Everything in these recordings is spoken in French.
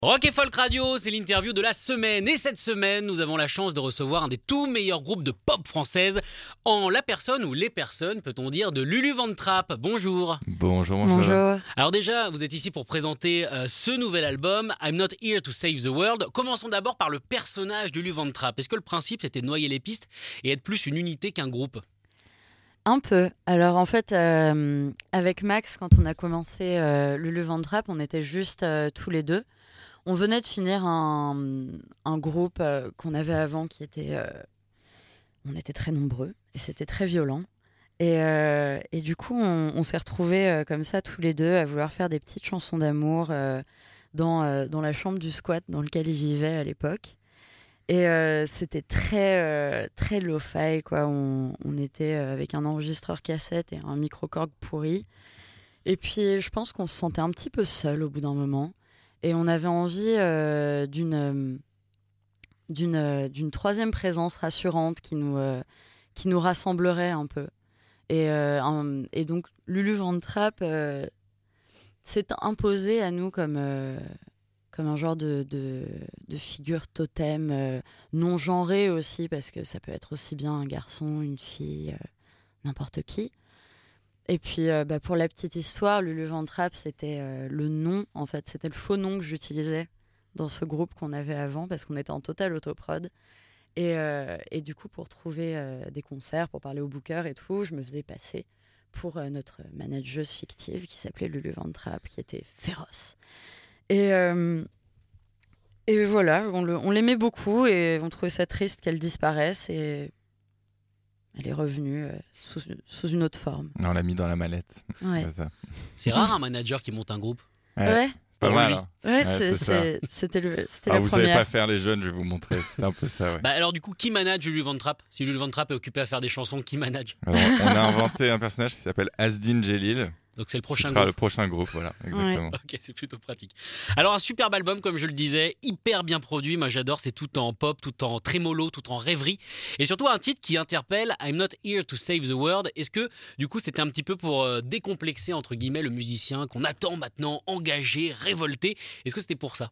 Rock et Folk Radio, c'est l'interview de la semaine. Et cette semaine, nous avons la chance de recevoir un des tout meilleurs groupes de pop française en la personne ou les personnes, peut-on dire, de Lulu Van Trapp. Bonjour. Bonjour, bonjour. Alors déjà, vous êtes ici pour présenter euh, ce nouvel album, I'm Not Here to Save the World. Commençons d'abord par le personnage de Lulu Van Trapp. Est-ce que le principe, c'était de noyer les pistes et être plus une unité qu'un groupe? Un peu. Alors en fait, euh, avec Max, quand on a commencé euh, Lulu Van Trapp, on était juste euh, tous les deux. On venait de finir un, groupe euh, qu'on avait avant qui était... euh, on était très nombreux et c'était très violent. Et, euh, du coup, on, s'est retrouvés comme ça tous les deux à vouloir faire des petites chansons d'amour dans, dans la chambre du squat dans lequel ils vivaient à l'époque. Et c'était très, très lo-fi, quoi. On, était avec un enregistreur cassette et un micro-corg pourri. Et puis, je pense qu'on se sentait un petit peu seul au bout d'un moment. Et on avait envie euh, d'une euh, d'une euh, d'une troisième présence rassurante qui nous, qui nous rassemblerait un peu. Et, donc, Lulu Van Trapp s'est imposé à nous comme, comme un genre de, de, de figure totem, non genrée aussi, parce que ça peut être aussi bien un garçon, une fille, n'importe qui. Et puis, euh, bah, pour la petite histoire, Lulu Van Trapp, c'était euh, le nom, en fait, c'était le faux nom que j'utilisais dans ce groupe qu'on avait avant, parce qu'on était en total autoprod. Et, euh, du coup, pour trouver des concerts, pour parler au booker et tout, je me faisais passer pour notre manageuse fictive qui s'appelait Lulu Van Trapp, qui était féroce. Et, voilà, on l'aimait beaucoup et on trouvait ça triste qu'elle disparaisse. Elle est revenue euh, sous, sous une autre forme. On l'a mis dans la mallette. Ouais, C'est rare un manager qui monte un groupe. Ouais, ouais, Pas mal. hein. ouais, Ouais, c'est- c'est ça. c'est- c'était le- Ah, la vous savez pas faire les jeunes, je vais vous montrer. C'est un peu ça, ouais. Bah alors du coup, qui manage Lulu Van Trapp Si Lulu Van Trapp est occupé à faire des chansons, qui manage? Alors, on a inventé un personnage qui s'appelle Asdin Jelil. Donc c'est le prochain sera groupe. le prochain groupe, voilà, exactement. Ok, c'est plutôt pratique. Alors un superbe album, comme je le disais, hyper bien produit. Moi j'adore, c'est tout en pop, tout en trémolo, tout en rêverie. Et surtout un titre qui interpelle I'm not here to save the world. Est-ce que du coup c'était un petit peu pour euh, décomplexer entre guillemets le musicien qu'on attend maintenant, engagé, révolté? Est-ce que c'était pour ça?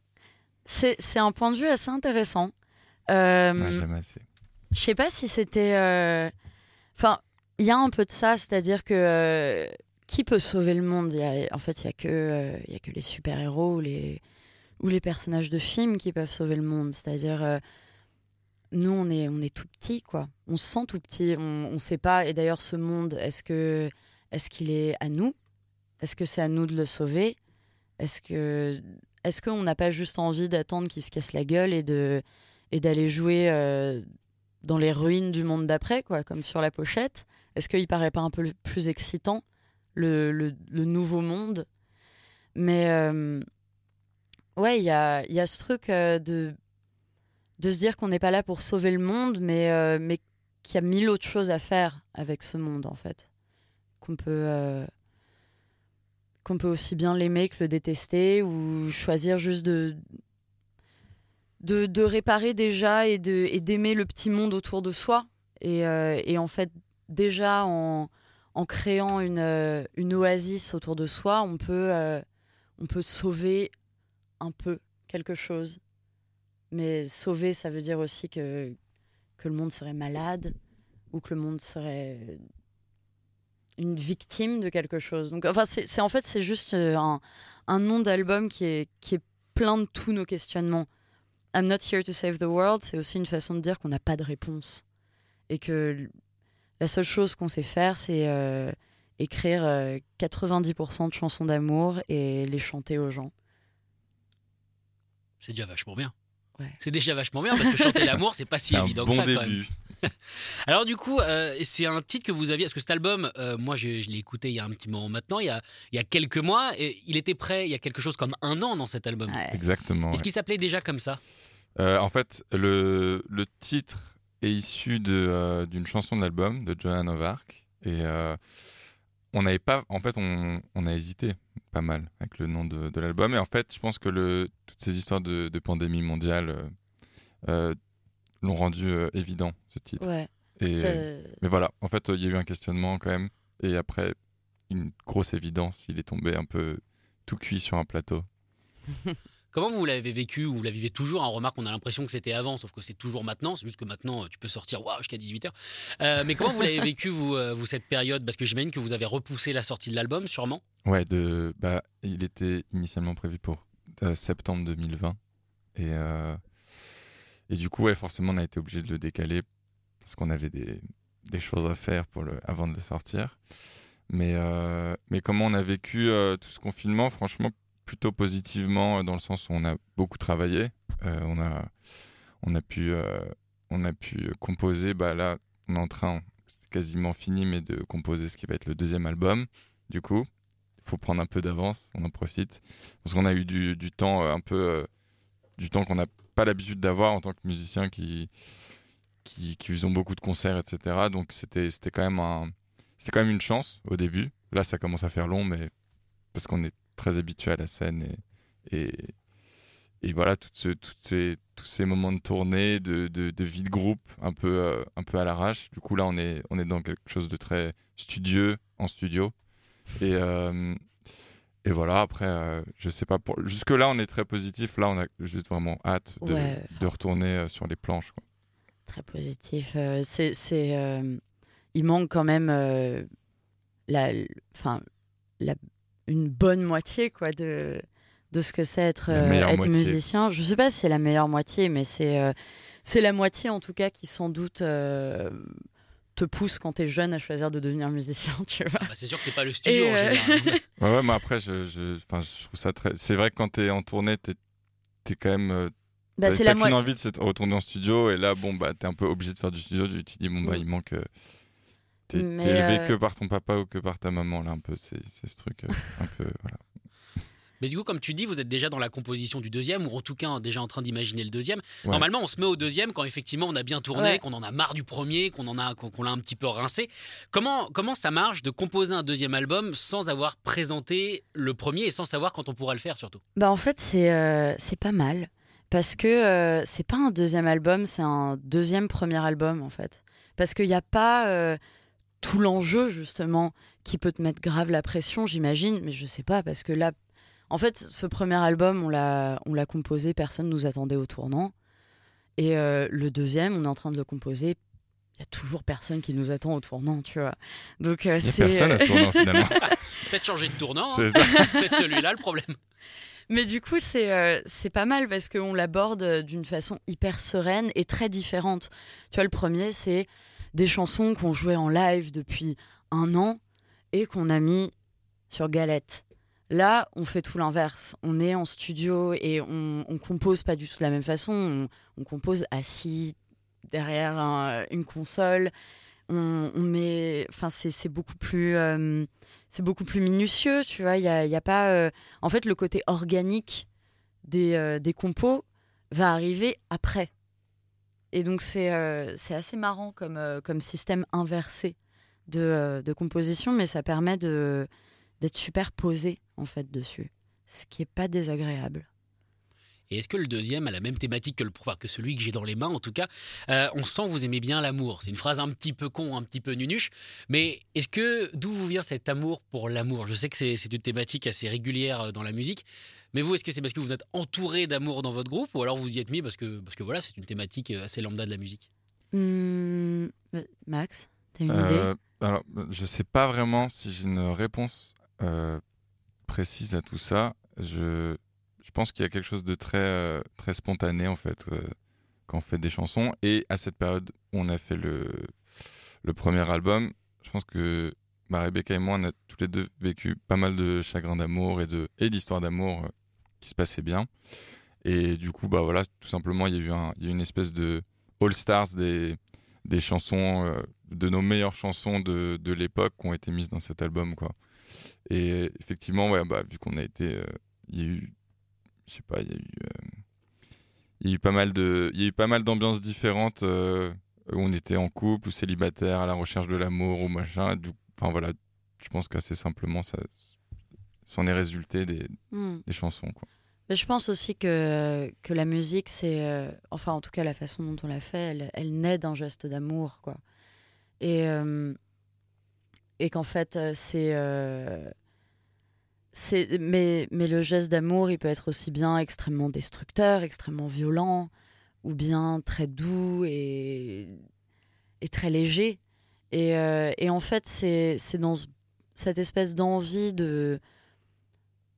C'est c'est un point de vue assez intéressant. Euh, Ouais, j'aime assez. Je sais pas si c'était. euh, Enfin, il y a un peu de ça, c'est-à-dire que euh, qui peut sauver le monde? En fait, il y a que, euh, a que les super-héros ou les personnages de films qui peuvent sauver le monde. C'est-à-dire, euh, nous, on est tout petit, quoi. On se sent tout petit. On ne sait pas. Et d'ailleurs, ce monde, est-ce qu'il est à nous? Est-ce que c'est à nous de le sauver? Est-ce qu'on n'a pas juste envie d'attendre qu'il se casse la gueule et d'aller jouer euh, dans les ruines du monde d'après, comme sur la pochette? Est-ce qu'il paraît pas un peu plus excitant, le, le- nouveau monde Mais euh, ouais, il y a, y a ce truc euh, de, de se dire qu'on n'est pas là pour sauver le monde, mais, euh, mais qu'il y a mille autres choses à faire avec ce monde, en fait. Qu'on peut, euh, peut aussi bien l'aimer que le détester, ou choisir juste de, de, de réparer déjà et de et d'aimer le petit monde autour de soi. Et, et en fait, déjà en, en créant une, euh, une oasis autour de soi, on peut, euh, on peut sauver un peu quelque chose. Mais sauver, ça veut dire aussi que, le monde serait malade ou que le monde serait une victime de quelque chose. Donc, enfin, c'est en fait, c'est juste euh, un, nom d'album qui est, qui est plein de tous nos questionnements. I'm not here to save the world, c'est aussi une façon de dire qu'on n'a pas de réponse. Et que la seule chose qu'on sait faire, c'est euh, écrire euh, 90% de chansons d'amour et les chanter aux gens. C'est déjà vachement bien. Ouais. C'est déjà vachement bien parce que chanter l'amour, c'est pas si C'est un évident bon que ça quand même. début. Alors du coup, euh, c'est un titre que vous aviez, parce que cet album, euh, moi je, je l'ai écouté il y a un petit moment maintenant, il y a, il y a quelques mois, et il était prêt il y a quelque chose comme un an dans cet album. Ouais. Exactement. Est-ce ouais. qu'il s'appelait déjà comme ça? Euh, en fait, le, le titre est issu euh, d'une chanson de l'album de Joan of Arc. Et euh, on n'avait pas. En fait, on, on a hésité pas mal avec le nom de, de l'album. Et en fait, je pense que le, toutes ces histoires de, de pandémie mondiale euh, l'ont rendu euh, évident, ce titre. Ouais. Et, mais voilà, en fait, il y a eu un questionnement quand même. Et après, une grosse évidence, il est tombé un peu tout cuit sur un plateau. Comment vous l'avez vécu ou vous la vivez toujours On remarque qu'on a l'impression que c'était avant, sauf que c'est toujours maintenant. C'est juste que maintenant, tu peux sortir waouh, jusqu'à 18h. Euh, mais comment vous l'avez vécu, vous, euh, vous, cette période? Parce que j'imagine que vous avez repoussé la sortie de l'album, sûrement. Ouais, de, bah, il était initialement prévu pour euh, septembre 2020. Et, euh, et du coup, forcément, on a été obligé de le décaler parce qu'on avait des, choses à faire pour avant de le sortir. Mais, euh, mais comment on a vécu euh, tout ce confinement? Franchement, plutôt positivement, euh, dans le sens où on a beaucoup travaillé. Euh, on, a, on, a pu, euh, on a pu composer. Bah, là, on est en train, c'est quasiment fini, mais de composer ce qui va être le deuxième album. Du coup, il faut prendre un peu d'avance, on en profite. Parce qu'on a eu du, temps un peu. du temps qu'on n'a pas l'habitude d'avoir en tant que musicien qui, qui, qui faisons beaucoup de concerts, etc. Donc c'était quand quand même une chance au début. Là, ça commence à faire long, mais parce qu'on est très habitué à la scène et, et, et voilà, toutes ce- toutes ces, tous ces moments de tournée, de, de, de vie de groupe, un peu, euh, un peu à l'arrache. Du coup, là, on est, on est dans quelque chose de très studieux, en studio. Et, euh, et voilà, après, euh, je sais pas. Pour... Jusque-là, on est très positif. Là, on a juste vraiment hâte de, Ouais. de retourner euh, sur les planches. quoi. Très positif. C'est, il manque quand même la, enfin, la, une bonne moitié quoi de de ce que c'est être, euh, être moitié. musicien. Je sais pas si c'est la meilleure moitié, mais c'est euh, c'est la moitié en tout cas qui sans doute euh, te pousse quand t'es jeune à choisir de devenir musicien, tu vois. Bah, c'est sûr que c'est pas le studio en général. Ouais, ouais, mais après, je, je, trouve ça très. C'est vrai que quand t'es en tournée, t'es es quand même. euh, Bah, t'as c'est la envie de retourner en studio, et là, bon, bah, t'es un peu obligé de faire du studio. Tu te dis, bon, bah, Mm. il manque. T'es élevé euh, que par ton papa ou que par ta maman, là, un peu. C'est c'est ce truc, euh, un peu. Voilà. Mais du coup, comme tu dis, vous êtes déjà dans la composition du deuxième, ou en tout cas déjà en train d'imaginer le deuxième. Ouais. Normalement, on se met au deuxième quand effectivement on a bien tourné, Ouais. qu'on en a marre du premier, qu'on en a, qu'on qu'on l'a un petit peu rincé. Comment comment ça marche de composer un deuxième album sans avoir présenté le premier et sans savoir quand on pourra le faire surtout? Bah en fait c'est euh, c'est pas mal parce que euh, c'est pas un deuxième album, c'est un deuxième premier album en fait. Parce qu'il n'y a pas euh, tout l'enjeu justement qui peut te mettre grave la pression, j'imagine, mais je sais pas parce que là, en fait, ce premier album on l'a on l'a composé, personne nous attendait au tournant, et euh, le deuxième on est en train de le composer. Il y a toujours personne qui nous attend au tournant, tu vois. Donc euh, Il y a c'est personne à ce tournant, finalement. Peut-être changer de tournant, hein. C'est ça. peut-être celui-là le problème. Mais du coup, c'est euh, c'est pas mal parce qu'on l'aborde euh, d'une façon hyper sereine et très différente. Tu vois, le premier, c'est des chansons qu'on jouait en live depuis un an et qu'on a mis sur galette. Là, on fait tout l'inverse. On est en studio et on, compose pas du tout de la même façon. On, compose assis derrière un- une console. On, met, enfin, c'est beaucoup plus, euh, c'est beaucoup plus minutieux. Tu vois, il y pas. euh, en fait, le côté organique des, euh, des compos va arriver après. Et donc, c'est euh, c'est assez marrant comme, euh, comme système inversé de, euh, de composition, mais ça permet d'être super posé, en fait, dessus. Ce qui est pas désagréable. Et est-ce que le deuxième a la même thématique que, le, que celui que j'ai dans les mains en tout cas On sent vous aimez bien l'amour. C'est une phrase un petit peu con, un petit peu nunuche. Mais est-ce que d'où vous vient cet amour pour l'amour? Je sais que c'est une thématique assez régulière dans la musique. Mais vous, est-ce que c'est parce que vous êtes entouré d'amour dans votre groupe ou alors vous y êtes mis parce que, parce que voilà, c'est une thématique euh, assez lambda de la musique? Hum, euh, Max, t'as une idée? Euh, alors, je sais pas vraiment si j'ai une réponse euh, précise à tout ça. Je, je pense qu'il y a quelque chose de très, euh, très spontané en fait euh, quand on fait des chansons. Et à cette période où on a fait le, le premier album, je pense que bah, Rebecca et moi, on a tous les deux vécu pas mal de chagrin d'amour et de et d'histoires d'amour qui se passaient bien. Et du coup, bah voilà, tout simplement, il y a eu un, il y a eu une espèce de all stars des des chansons, euh, de nos meilleures chansons de, de l'époque qui ont été mises dans cet album, quoi. Et effectivement, ouais, bah, vu qu'on a été, euh, il y a eu, je sais pas, il y a eu, euh, il y a eu pas mal de, il y a eu pas mal d'ambiances différentes où on était en couple ou célibataire, à la recherche de l'amour ou machin. Du- Enfin voilà, je pense qu'assez simplement, ça, s'en est résulté des, Hmm. des chansons, quoi. Mais je pense aussi que, que la musique, c'est. euh, enfin, en tout cas, la façon dont on l'a fait, elle, naît d'un geste d'amour, quoi. Et, euh, et qu'en fait, euh, c'est. euh, mais, mais le geste d'amour, il peut être aussi bien extrêmement destructeur, extrêmement violent, ou bien très doux et, et très léger. Et, et en fait, c'est dans ce- cette espèce d'envie de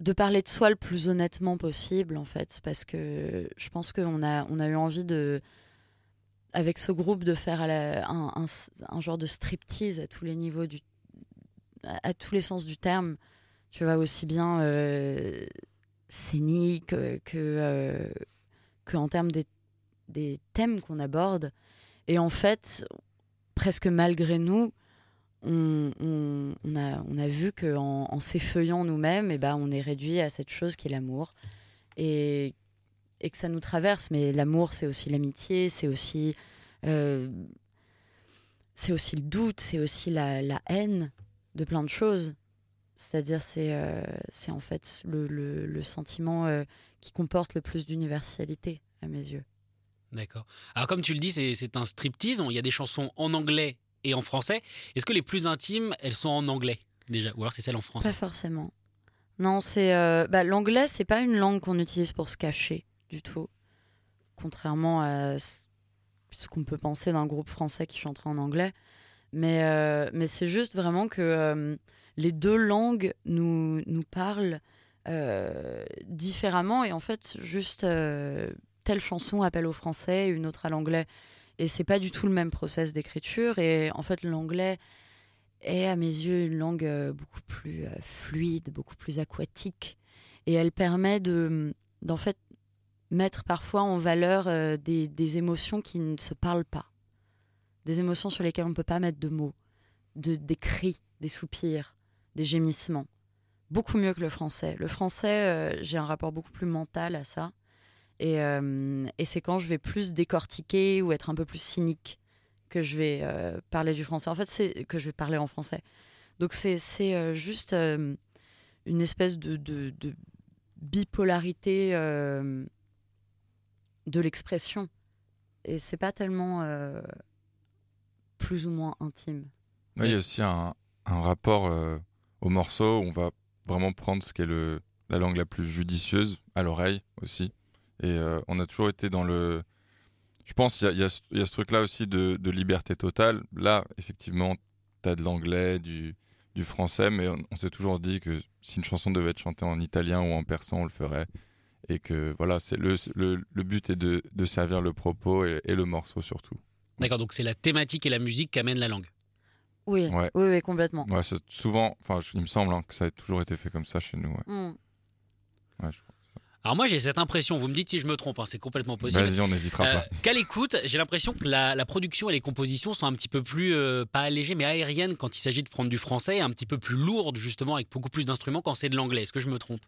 de parler de soi le plus honnêtement possible en fait parce que je pense qu'on a on a eu envie de avec ce groupe de faire un, un- genre de striptease à tous les niveaux du à, à tous les sens du terme. Tu vois aussi bien euh, scénique euh, que euh, que en termes des, des thèmes qu'on aborde. Et en fait presque malgré nous on, a, on a vu qu'en en, s'effeuillant nous-mêmes, eh ben, on est réduit à cette chose qui est l'amour. Et, et que ça nous traverse. Mais l'amour, c'est aussi l'amitié, c'est aussi, euh, c'est aussi le doute, c'est aussi la, la haine de plein de choses. C'est-à-dire, c'est euh, c'est en fait le, le- sentiment euh, qui comporte le plus d'universalité, à mes yeux. D'accord. Alors comme tu le dis, c'est un striptease. Il y a des chansons en anglais et en français. Est-ce que les plus intimes, elles sont en anglais déjà Ou alors c'est celles en français? Pas forcément. Non, c'est euh, bah, l'anglais, c'est pas une langue qu'on utilise pour se cacher du tout, contrairement à ce qu'on peut penser d'un groupe français qui chanterait en anglais. Mais euh, mais c'est juste vraiment que euh, les deux langues nous nous parlent euh, différemment et en fait juste telle chanson appelle au français, une autre à l'anglais. Et c'est pas du tout le même process d'écriture. Et en fait, l'anglais est à mes yeux une langue euh, beaucoup plus euh, fluide, beaucoup plus aquatique. Et elle permet de, d'en fait mettre parfois en valeur euh, des, des émotions qui ne se parlent pas. Des émotions sur lesquelles on ne peut pas mettre de mots, de, des cris, des soupirs, des gémissements. Beaucoup mieux que le français. Le français, j'ai un rapport beaucoup plus mental à ça. Et, euh, et c'est quand je vais plus décortiquer ou être un peu plus cynique que je vais euh, parler du français. En fait, c'est que je vais parler en français. Donc c'est euh, juste une espèce de, bipolarité de l'expression. Et c'est pas tellement plus ou moins intime. Il y a aussi un, rapport au morceau où on va vraiment prendre ce qui est la langue la plus judicieuse à l'oreille aussi. Et euh, on a toujours été dans le. Je pense qu'il y a, il y a ce- il y a ce truc-là aussi de, de liberté totale. Là, effectivement, tu as de l'anglais, du, du français, mais on, on s'est toujours dit que si une chanson devait être chantée en italien ou en persan, on le ferait. Et que voilà, c'est le, le, le but est de, de servir le propos et, et le morceau surtout. D'accord, donc c'est la thématique et la musique qui amènent la langue. Oui, Ouais. oui, oui, complètement. Ouais, souvent, enfin, il me semble hein, que ça a toujours été fait comme ça chez nous. ouais. Mm. Ouais, je. Alors moi j'ai cette impression, vous me dites si je me trompe, hein, c'est complètement possible. Vas-y, on n'hésitera Euh, pas. Qu'à l'écoute, j'ai l'impression que la, la production et les compositions sont un petit peu plus, euh, pas allégées, mais aériennes quand il s'agit de prendre du français, un petit peu plus lourdes justement, avec beaucoup plus d'instruments quand c'est de l'anglais. Est-ce que je me trompe?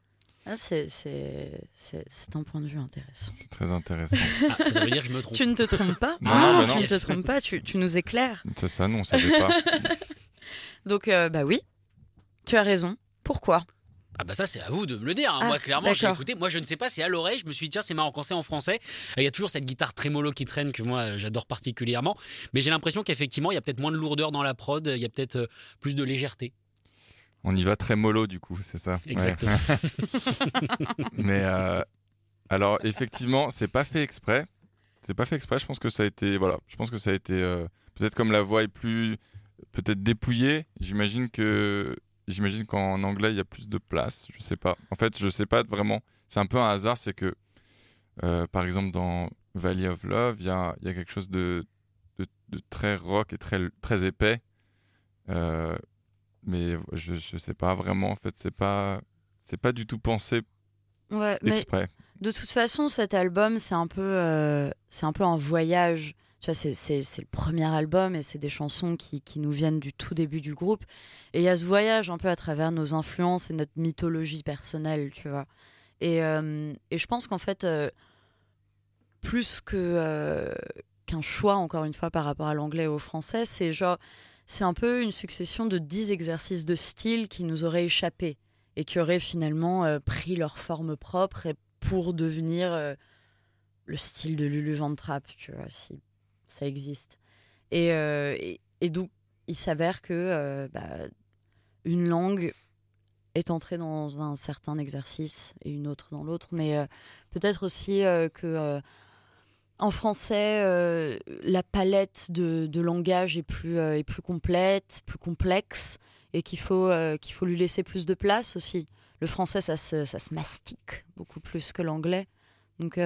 Ah, c'est- c'est c'est- c'est un point de vue intéressant. C'est très intéressant. ah, ça, ça veut dire que je me trompe. Tu ne te trompes pas Non, non, bah tu non. ne te trompes pas, tu, tu nous éclaires. c'est ça, nous, on savait pas. Donc, euh, bah oui, tu as raison. Pourquoi? Ah bah ça c'est à vous de me le dire. hein. Ah, moi clairement j'ai écouté. Moi je ne sais pas, c'est à l'oreille. Je me suis dit tiens c'est marrant quand c'est en français. Il y a toujours cette guitare trémolo qui traîne que moi j'adore particulièrement. Mais j'ai l'impression qu'effectivement il y a peut-être moins de lourdeur dans la prod. Il y a peut-être euh, plus de légèreté. On y va très mollo, du coup, c'est ça? Ouais. Exactement. Mais euh, alors, effectivement, c'est pas fait exprès. C'est pas fait exprès. Je pense que ça a été, voilà, je pense que ça a été euh, peut-être comme la voix est plus peut-être dépouillée. J'imagine que j'imagine qu'en anglais il y a plus de place. Je sais pas. En fait, je sais pas vraiment. C'est un peu un hasard, c'est que euh, par exemple dans Valley of Love, il y a, y a quelque chose de, de, de très rock et très très épais. Euh, mais je, je sais pas vraiment. En fait, c'est pas c'est pas du tout pensé Ouais, mais exprès. de toute façon, cet album, c'est un peu, euh, c'est un peu un voyage Tu vois, c'est- le premier album et c'est des chansons qui, qui nous viennent du tout début du groupe. Et il y a ce voyage un peu à travers nos influences et notre mythologie personnelle, tu vois. Et, euh, et je pense qu'en fait, euh, plus que euh, qu'un choix, encore une fois, par rapport à l'anglais et au français, c'est genre, c'est un peu une succession de dix exercices de style qui nous auraient échappé et qui auraient finalement pris leur forme propre et pour devenir le style de Lulu Van Trapp, tu vois, si ça existe. Et, euh, et, et donc, il s'avère que euh, bah, une langue est entrée dans un certain exercice et une autre dans l'autre, mais euh, peut-être aussi que en français, la palette de, langage est plus, est plus complète, plus complexe, et qu'il faut, qu'il faut lui laisser plus de place aussi. Le français, ça se, ça se mastique beaucoup plus que l'anglais. Donc,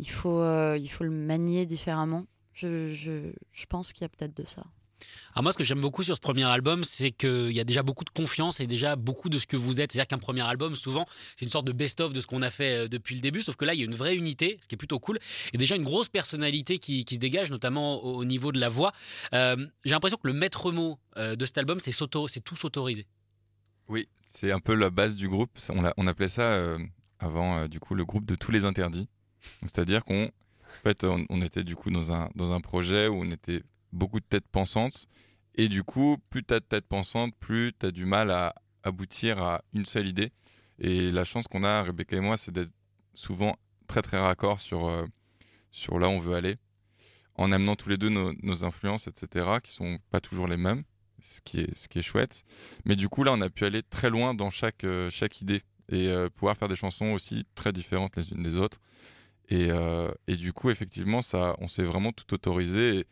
il, faut, euh, il faut le manier différemment. Je, je, je pense qu'il y a peut-être de ça. Alors moi, ce que j'aime beaucoup sur ce premier album, c'est qu'il y a déjà beaucoup de confiance et déjà beaucoup de ce que vous êtes. C'est-à-dire qu'un premier album, souvent, c'est une sorte de best-of de ce qu'on a fait euh, depuis le début, sauf que là, il y a une vraie unité, ce qui est plutôt cool, et déjà une grosse personnalité qui, qui se dégage, notamment au, au niveau de la voix. Euh, J'ai l'impression que le maître mot euh, de cet album, c'est s'auto- c'est tout s'autoriser. Oui, c'est un peu la base du groupe. On, l'a- on appelait ça euh, avant euh, du coup le groupe de tous les interdits. C'est-à-dire qu'on en fait, on, était du coup dans un, dans un projet où on était beaucoup de têtes pensantes. Et du coup, plus tu as de têtes pensantes, plus tu as du mal à aboutir à une seule idée. Et la chance qu'on a, Rebecca et moi, c'est d'être souvent très très raccord sur, euh, sur là où on veut aller, en amenant tous les deux nos, nos influences, etc., qui sont pas toujours les mêmes, ce qui est, ce qui est chouette. Mais du coup, là, on a pu aller très loin dans chaque, euh, chaque idée et euh, pouvoir faire des chansons aussi très différentes les unes des autres. Et, euh, et du coup, effectivement, ça, on s'est vraiment tout autorisé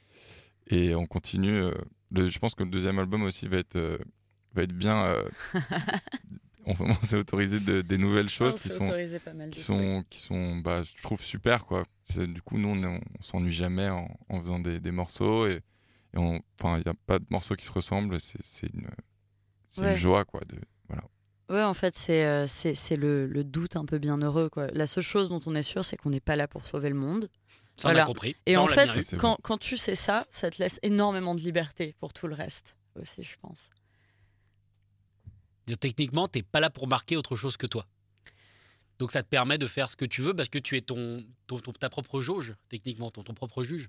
et, et on continue. euh, le- je pense que le deuxième album aussi va être, euh, va être bien. on, on s'est autorisé de- des nouvelles choses qui sont, qui sont, qui sont bah, je trouve super. Quoi. Du coup, nous, on, on s'ennuie jamais en, en faisant des, des morceaux et, et on- il n'y a pas de morceaux qui se ressemblent. C'est une, Ouais. une joie, quoi. De. Ouais, en fait, c'est euh, c'est le, le doute un peu bienheureux. Quoi. La seule chose dont on est sûr, c'est qu'on n'est pas là pour sauver le monde. Ça, on a compris. Et Ça, en fait, quand, quand tu sais ça, ça te laisse énormément de liberté pour tout le reste aussi, je pense. Dire, Techniquement, t'es pas là pour marquer autre chose que toi. Donc ça te permet de faire ce que tu veux parce que tu es ton, ton- ton- ta propre jauge, techniquement, ton, ton propre juge.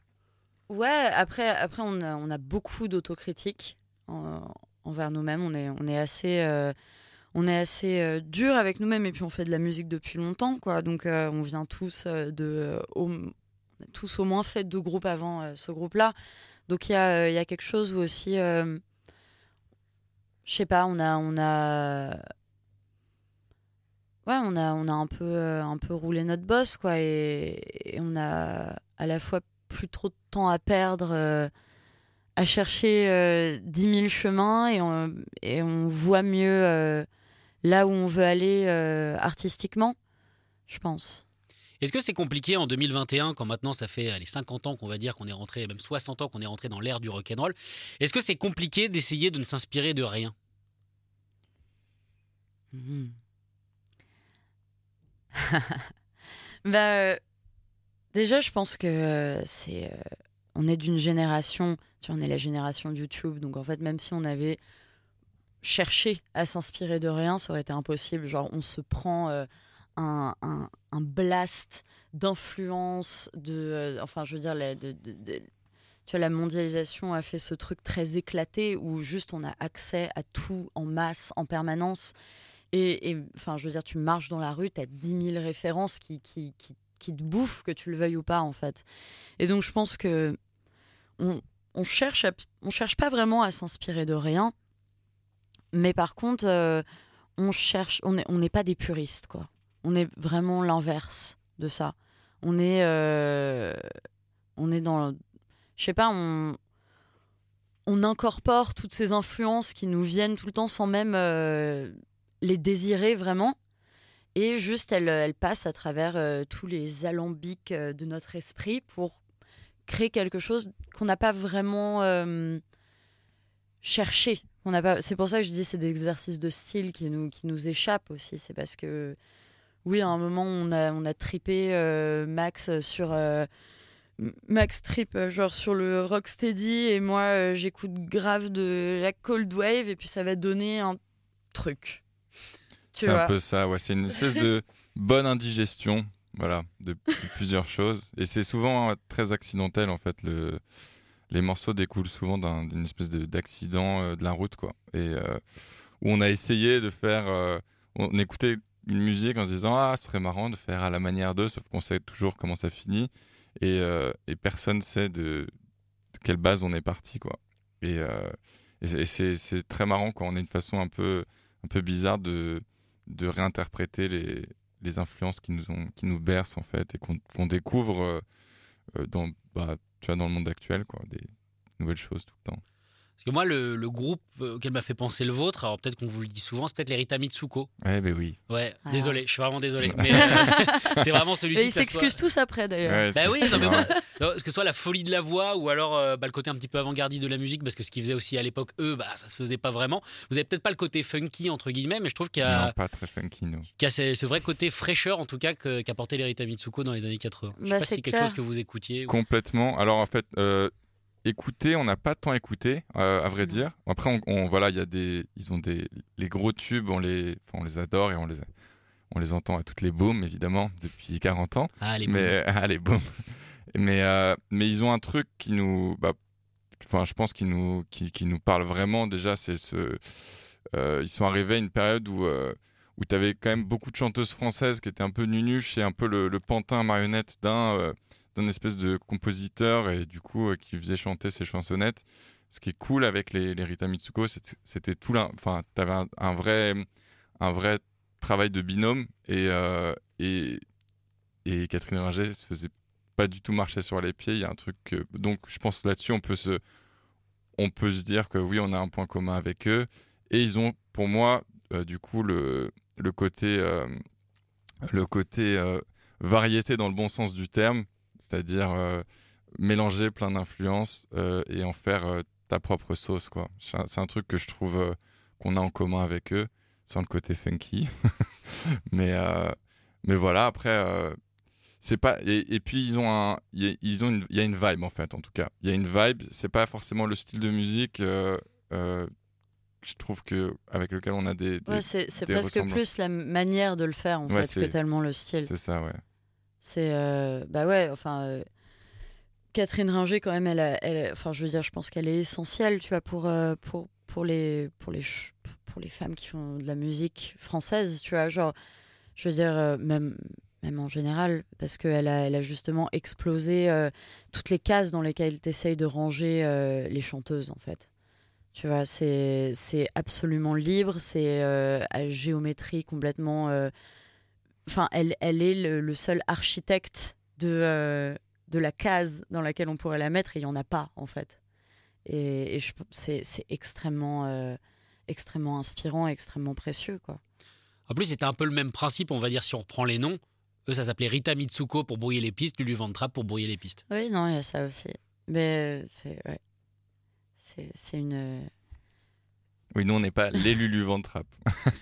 Ouais, après, après on, a, on a beaucoup d'autocritique en- envers nous-mêmes. On est, on est assez, euh, on est assez euh, dur avec nous-mêmes et puis on fait de la musique depuis longtemps, quoi. Donc euh, on vient tous euh, de, au, tous au moins fait deux groupes avant ce groupe-là. Donc il y a, y a quelque chose où aussi, je sais pas, on a, on a, ouais, on a, on a un peu, un peu roulé notre boss, quoi, et, on a à la fois plus trop de temps à perdre à chercher euh, 10 000 chemins et on, et on voit mieux là où on veut aller euh, artistiquement, je pense. Est-ce que c'est compliqué en 2021, quand maintenant ça fait allez, 50 ans qu'on va dire qu'on est rentré, même 60 ans qu'on est rentré dans l'ère du rock'n'roll, est-ce que c'est compliqué d'essayer de ne s'inspirer de rien? Bah, euh, déjà, je pense que euh, c'est, euh, on est d'une génération, tu vois, on est la génération YouTube, donc en fait, même si on avait cherché à s'inspirer de rien, ça aurait été impossible. Genre, on se prend euh, un, un- blast d'influence, de, euh, enfin, je veux dire, la, tu vois, la mondialisation a fait ce truc très éclaté où juste on a accès à tout en masse, en permanence. Et, enfin, je veux dire, tu marches dans la rue, tu as 10 000 références qui, qui, qui, qui te bouffent, que tu le veuilles ou pas, en fait. Et donc, je pense que on, cherche, on cherche pas vraiment à s'inspirer de rien, mais par contre, euh, on cherche, on n'est on n'est pas des puristes, quoi. On est vraiment l'inverse de ça. On est, euh, on est dans, je sais pas, on, on incorpore toutes ces influences qui nous viennent tout le temps sans même euh, les désirer vraiment. Et juste, elles, elles passent à travers tous les alambics de notre esprit pour créer quelque chose qu'on n'a pas vraiment cherché. On n'a pas... C'est pour ça que je dis c'est des exercices de style qui nous, qui nous échappent aussi. C'est parce que, oui, à un moment, on a, on a tripé euh, Max sur euh, Max Trip, euh, genre sur le rocksteady, et moi euh, j'écoute grave de la cold wave, et puis ça va donner un truc. C'est un peu ça, ouais. C'est une espèce de bonne indigestion, voilà, de, de plusieurs choses. Et c'est souvent très accidentel, en fait. Le, les morceaux découlent souvent d'un- d'une espèce de- d'accident euh, de la route, quoi. Et euh, où on a essayé de faire. euh, on écoutait une musique en se disant Ah, ce serait marrant de faire à la manière d'eux, sauf qu'on sait toujours comment ça finit. Et, et personne sait de, quelle base on est parti, quoi. Et, c'est- très marrant, quoi. On a une façon un peu, un peu bizarre de de réinterpréter les, les influences qui nous, qui nous bercent en fait et qu'on découvre dans, bah, tu vois, dans le monde actuel, quoi, des nouvelles choses tout le temps. Parce que moi, le, le groupe euh, auquel m'a fait penser le vôtre, alors peut-être qu'on vous le dit souvent, c'est peut-être les Rita Mitsuko. Ouais, ben oui. Ouais, Ah. désolé, je suis vraiment désolé. Mais euh, c'est vraiment celui-ci. Et ils soit- s'excusent tous après d'ailleurs. Ouais, Bah oui, non, mais moi. Non, que ce soit la folie de la voix ou alors euh, bah, le côté un petit peu avant-gardiste de la musique, parce que ce qu'ils faisaient aussi à l'époque, eux, bah, ça se faisait pas vraiment. Vous avez peut-être pas le côté funky, entre guillemets, mais je trouve qu'il y a, Non, pas très funky, non. qu'il y a ce, ce vrai côté fraîcheur, en tout cas, qu'apportait les Rita Mitsuko dans les années 80. Je sais Bah, pas si c'est quelque chose que vous écoutiez. ou- Complètement. Alors en fait, euh, écouter, on n'a pas tant écouté, euh, à vrai dire. Après, on, on- voilà, il y a des, ils ont des, les gros tubes, on les, on les adore et on les, on les entend à toutes les booms évidemment depuis 40 ans. Ah, les mais allez boum mais euh, mais ils ont un truc qui nous bah, je pense qui nous qui, nous parle vraiment déjà c'est ce euh, ils sont arrivés à une période où euh, où tu avais quand même beaucoup de chanteuses françaises qui étaient un peu nunuches et un peu le, pantin marionnette d'un d'un espèce de compositeur et du coup qui faisait chanter ses chansonnettes. Ce qui est cool avec les, les Rita Mitsuko c'était tout là enfin t'avais un, un vrai un vrai travail de binôme et et et Catherine Ringer se faisait pas du tout marcher sur les pieds. Il y a un truc. que- donc, je pense là-dessus, on peut se, on peut se dire que oui, on a un point commun avec eux. Et ils ont, pour moi, euh, du coup, le, le côté, euh, le côté euh, variété dans le bon sens du terme, c'est-à-dire mélanger plein d'influences et en faire ta propre sauce, quoi. C'est un, truc que je trouve qu'on a en commun avec eux, sans le côté funky. mais, mais voilà, après. C'est pas et, et puis ils ont un il y a- ils ont une- il y a une vibe en fait en tout cas. Il y a une vibe c'est pas forcément le style de musique euh, euh, je trouve que avec lequel on a des, des- Ouais, c'est presque plus la manière de le faire en Ouais, fait que tellement le style. c'est ça ouais. C'est euh, bah ouais, enfin Catherine Ringer quand même, elle, a- elle, enfin je veux dire, je pense qu'elle est essentielle, tu vois, pour pour pour les pour les pour les femmes qui font de la musique française, tu vois, genre, je veux dire même même en général, parce qu'elle a elle a justement explosé euh, toutes les cases dans lesquelles tu essayes de ranger euh, les chanteuses en fait. Tu vois, c'est absolument libre, c'est euh, à géométrie complètement. Enfin, elle, est le, seul architecte de, la case dans laquelle on pourrait la mettre et il n'y en a pas en fait. Et, c'est extrêmement, extrêmement inspirant, extrêmement précieux quoi. En plus, c'était un peu le même principe, on va dire, si on reprend les noms. Eux, ça s'appelait Rita Mitsuko pour brouiller les pistes, Lulu Van Trapp pour brouiller les pistes. Oui, non, il y a ça aussi. Mais euh, c'est ouais. c'est une. euh, oui nous on n'est pas les Lulu Ventrap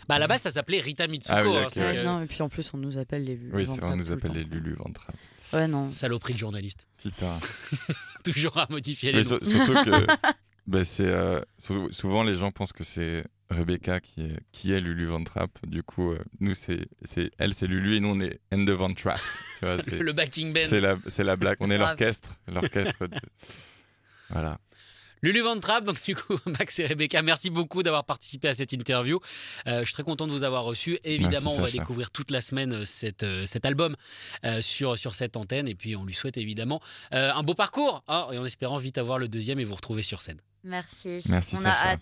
Bah, à la base, ça s'appelait Rita Mitsuko. Ah oui, hein, ouais. que- Non, et puis en plus on nous appelle les. oui c'est vrai on nous appelle les Lulu Ventrap Ouais non. Saloperie de journaliste. putain Toujours à modifier les mais noms. sur- surtout que bah, c'est euh, sou- souvent les gens pensent que c'est Rebecca qui est qui est Lulu Ventrap du coup euh, nous c'est c'est elle c'est Lulu et nous on est End of Traps tu vois c'est Le backing band. c'est la c'est la blague on est l'orchestre l'orchestre de- voilà Lulu Van Trapp, donc du coup, Max et Rebecca, merci beaucoup d'avoir participé à cette interview. Euh, je suis très content de vous avoir reçu. Évidemment, Merci, on va Sacha. découvrir toute la semaine euh, cette, euh, cet album euh, sur, sur cette antenne. Et puis, on lui souhaite évidemment euh, un beau parcours. hein, et en espérant vite avoir le deuxième et vous retrouver sur scène. Merci. Merci, on Sacha. a hâte.